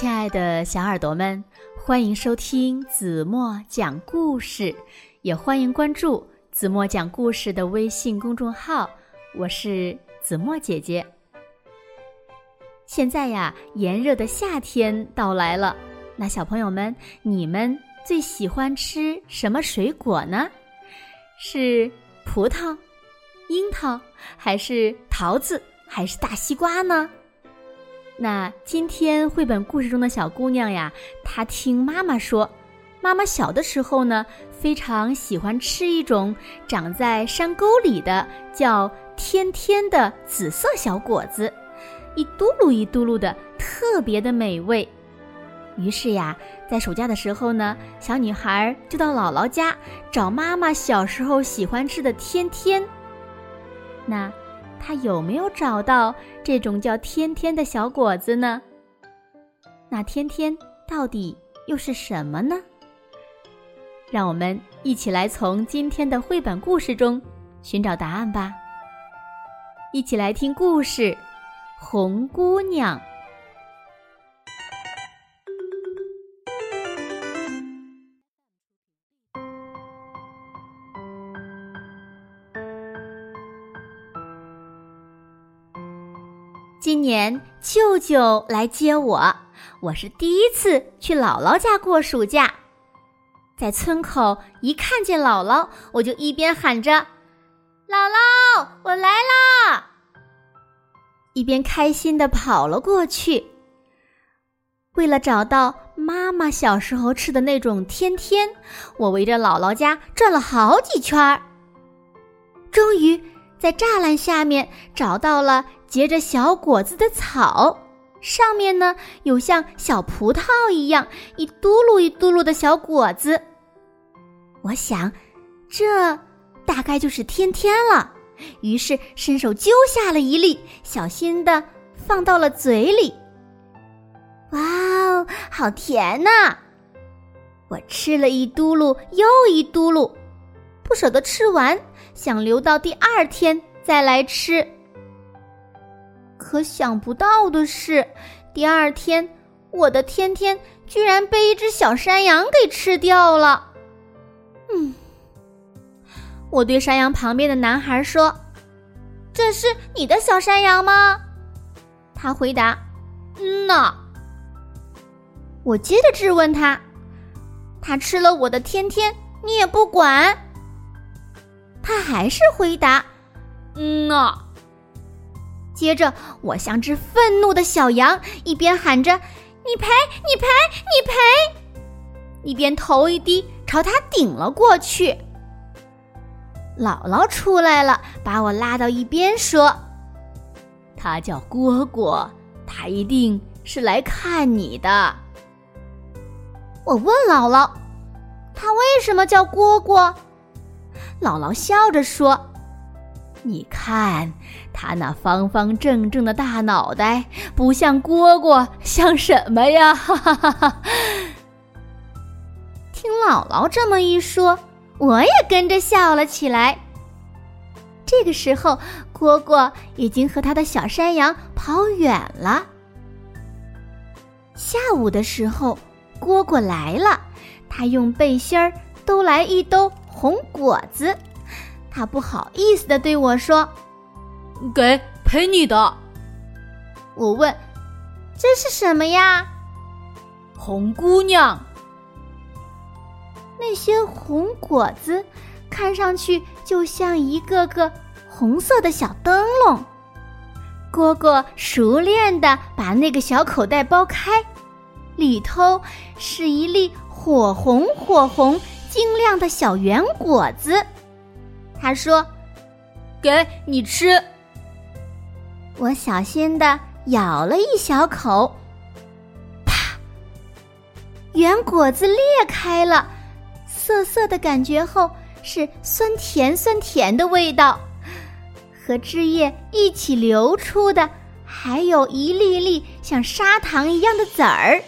亲爱的小耳朵们，欢迎收听子墨讲故事，也欢迎关注子墨讲故事的微信公众号。我是子墨姐姐。现在呀，炎热的夏天到来了，那小朋友们，你们最喜欢吃什么水果呢？是葡萄、樱桃，还是桃子，还是大西瓜呢？那今天绘本故事中的小姑娘呀，她听妈妈说，妈妈小的时候呢，非常喜欢吃一种长在山沟里的叫天天的紫色小果子，一嘟噜一嘟噜的，特别的美味。于是呀，在暑假的时候呢，小女孩就到姥姥家找妈妈小时候喜欢吃的天天。那。他有没有找到这种叫天天的小果子呢？那天天到底又是什么呢？让我们一起来从今天的绘本故事中寻找答案吧。一起来听故事《红姑娘》。今年舅舅来接我，我是第一次去姥姥家过暑假。在村口一看见姥姥，我就一边喊着“姥姥，我来啦”，一边开心的跑了过去。为了找到妈妈小时候吃的那种天天，我围着姥姥家转了好几圈儿，终于在栅栏下面找到了。结着小果子的草，上面呢有像小葡萄一样一嘟噜一嘟噜的小果子。我想，这大概就是天天了。于是伸手揪下了一粒，小心的放到了嘴里。哇哦，好甜呐！我吃了一嘟噜又一嘟噜，不舍得吃完，想留到第二天再来吃。可想不到的是，第二天，我的天天居然被一只小山羊给吃掉了。嗯，我对山羊旁边的男孩说：“这是你的小山羊吗？”他回答：“嗯呐。”我接着质问他：“他吃了我的天天，你也不管？”他还是回答：“嗯呐。”接着，我像只愤怒的小羊，一边喊着“你赔，你赔，你赔”，一边头一低，朝他顶了过去。姥姥出来了，把我拉到一边说：“他叫蝈蝈，他一定是来看你的。”我问姥姥：“他为什么叫蝈蝈？”姥姥笑着说。你看，他那方方正正的大脑袋，不像蝈蝈，像什么呀？哈哈哈哈听姥姥这么一说，我也跟着笑了起来。这个时候，蝈蝈已经和他的小山羊跑远了。下午的时候，蝈蝈来了，他用背心儿兜来一兜红果子。他不好意思的对我说：“给赔你的。”我问：“这是什么呀？”红姑娘。那些红果子看上去就像一个个红色的小灯笼。蝈蝈熟练的把那个小口袋剥开，里头是一粒火红火红、晶亮的小圆果子。他说：“给你吃。”我小心的咬了一小口，啪！圆果子裂开了，涩涩的感觉后是酸甜酸甜的味道，和汁液一起流出的，还有一粒粒像砂糖一样的籽儿，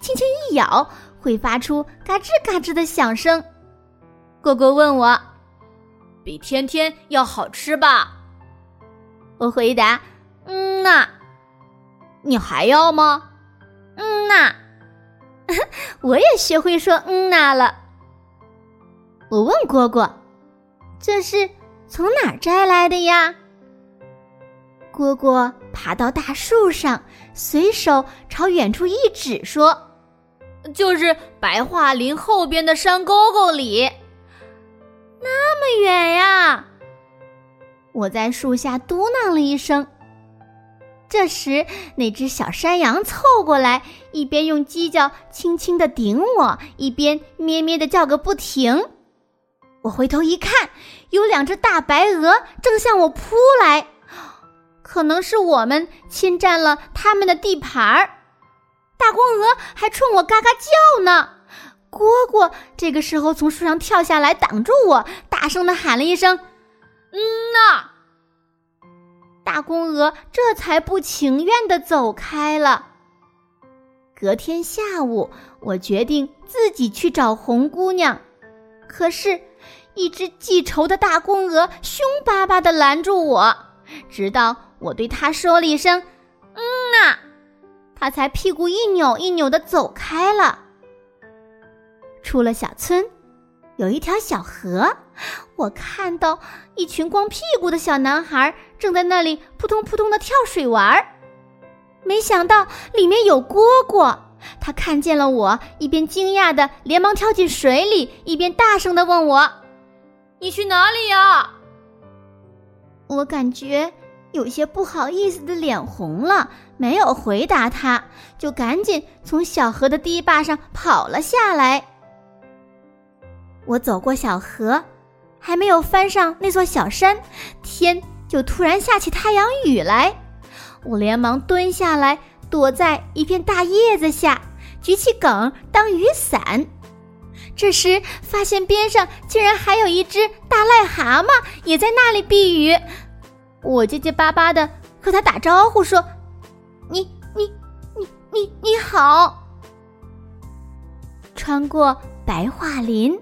轻轻一咬会发出嘎吱嘎吱的响声。果果问我。比天天要好吃吧？我回答：“嗯呐。”你还要吗？嗯呐。我也学会说嗯呐了。我问蝈蝈：“这是从哪儿摘来的呀？”蝈蝈爬到大树上，随手朝远处一指，说：“就是白桦林后边的山沟沟里。”那么远呀！我在树下嘟囔了一声。这时，那只小山羊凑过来，一边用犄角轻轻的顶我，一边咩咩的叫个不停。我回头一看，有两只大白鹅正向我扑来。可能是我们侵占了他们的地盘儿，大公鹅还冲我嘎嘎叫呢。蝈蝈这个时候从树上跳下来挡住我，大声的喊了一声：“嗯呐！”大公鹅这才不情愿的走开了。隔天下午，我决定自己去找红姑娘，可是，一只记仇的大公鹅凶巴巴的拦住我，直到。我对他说了一声：“嗯呐”，他才屁股一扭一扭的走开了。出了小村，有一条小河，我看到一群光屁股的小男孩正在那里扑通扑通的跳水玩儿。没想到里面有蝈蝈，他看见了我，一边惊讶的连忙跳进水里，一边大声的问我：“你去哪里呀？”我感觉。有些不好意思的脸红了，没有回答他，就赶紧从小河的堤坝上跑了下来。我走过小河，还没有翻上那座小山，天就突然下起太阳雨来。我连忙蹲下来，躲在一片大叶子下，举起梗当雨伞。这时发现边上竟然还有一只大癞蛤蟆，也在那里避雨。我结结巴巴的和他打招呼说：“你你你你你好。”穿过白桦林，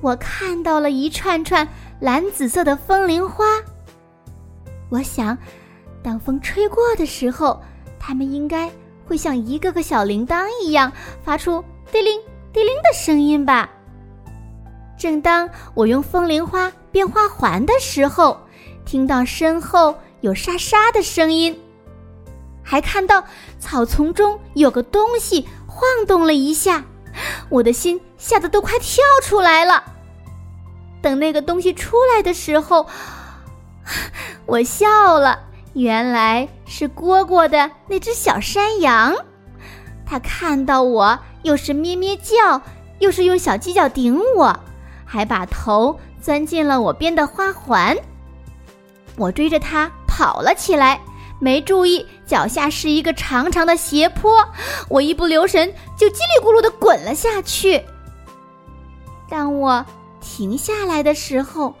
我看到了一串串蓝紫色的风铃花。我想，当风吹过的时候，它们应该会像一个个小铃铛一样，发出滴铃滴铃的声音吧。正当我用风铃花编花环的时候。听到身后有沙沙的声音，还看到草丛中有个东西晃动了一下，我的心吓得都快跳出来了。等那个东西出来的时候，我笑了，原来是蝈蝈的那只小山羊。它看到我，又是咩咩叫，又是用小犄角顶我，还把头钻进了我编的花环。我追着它跑了起来，没注意脚下是一个长长的斜坡，我一不留神就叽里咕噜的滚了下去。当我停下来的时候，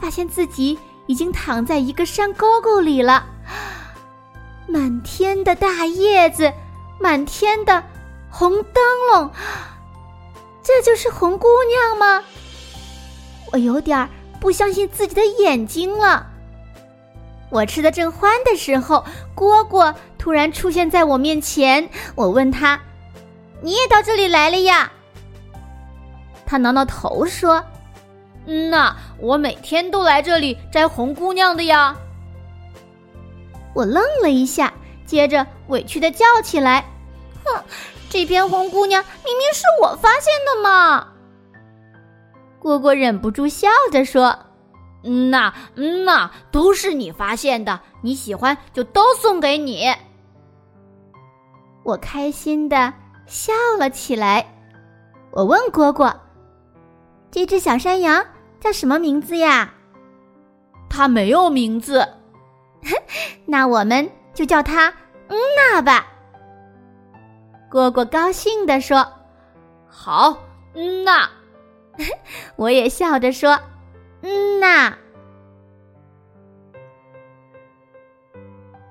发现自己已经躺在一个山沟沟里了。满天的大叶子，满天的红灯笼，这就是红姑娘吗？我有点不相信自己的眼睛了。我吃的正欢的时候，蝈蝈突然出现在我面前。我问他：“你也到这里来了呀？”他挠挠头说：“嗯呐，我每天都来这里摘红姑娘的呀。”我愣了一下，接着委屈的叫起来：“哼，这片红姑娘明明是我发现的嘛！”蝈蝈忍不住笑着说。嗯呐，嗯呐，都是你发现的，你喜欢就都送给你。我开心的笑了起来。我问蝈蝈：“这只小山羊叫什么名字呀？”它没有名字。那我们就叫它嗯呐吧。蝈蝈高兴的说：“好，嗯呐。”我也笑着说。嗯呐，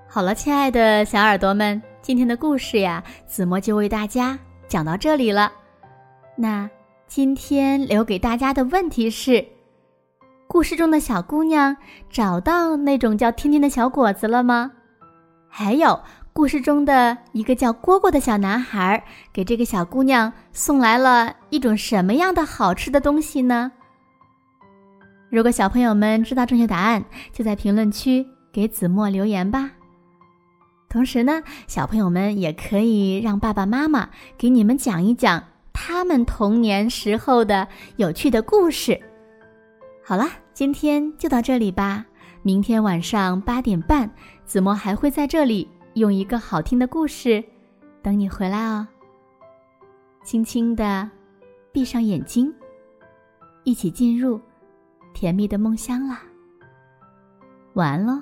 好了，亲爱的小耳朵们，今天的故事呀，子墨就为大家讲到这里了。那今天留给大家的问题是：故事中的小姑娘找到那种叫天天的小果子了吗？还有，故事中的一个叫蝈蝈的小男孩，给这个小姑娘送来了一种什么样的好吃的东西呢？如果小朋友们知道正确答案，就在评论区给子墨留言吧。同时呢，小朋友们也可以让爸爸妈妈给你们讲一讲他们童年时候的有趣的故事。好了，今天就到这里吧。明天晚上八点半，子墨还会在这里。用一个好听的故事等你回来哦。轻轻的闭上眼睛，一起进入甜蜜的梦乡啦。晚安喽。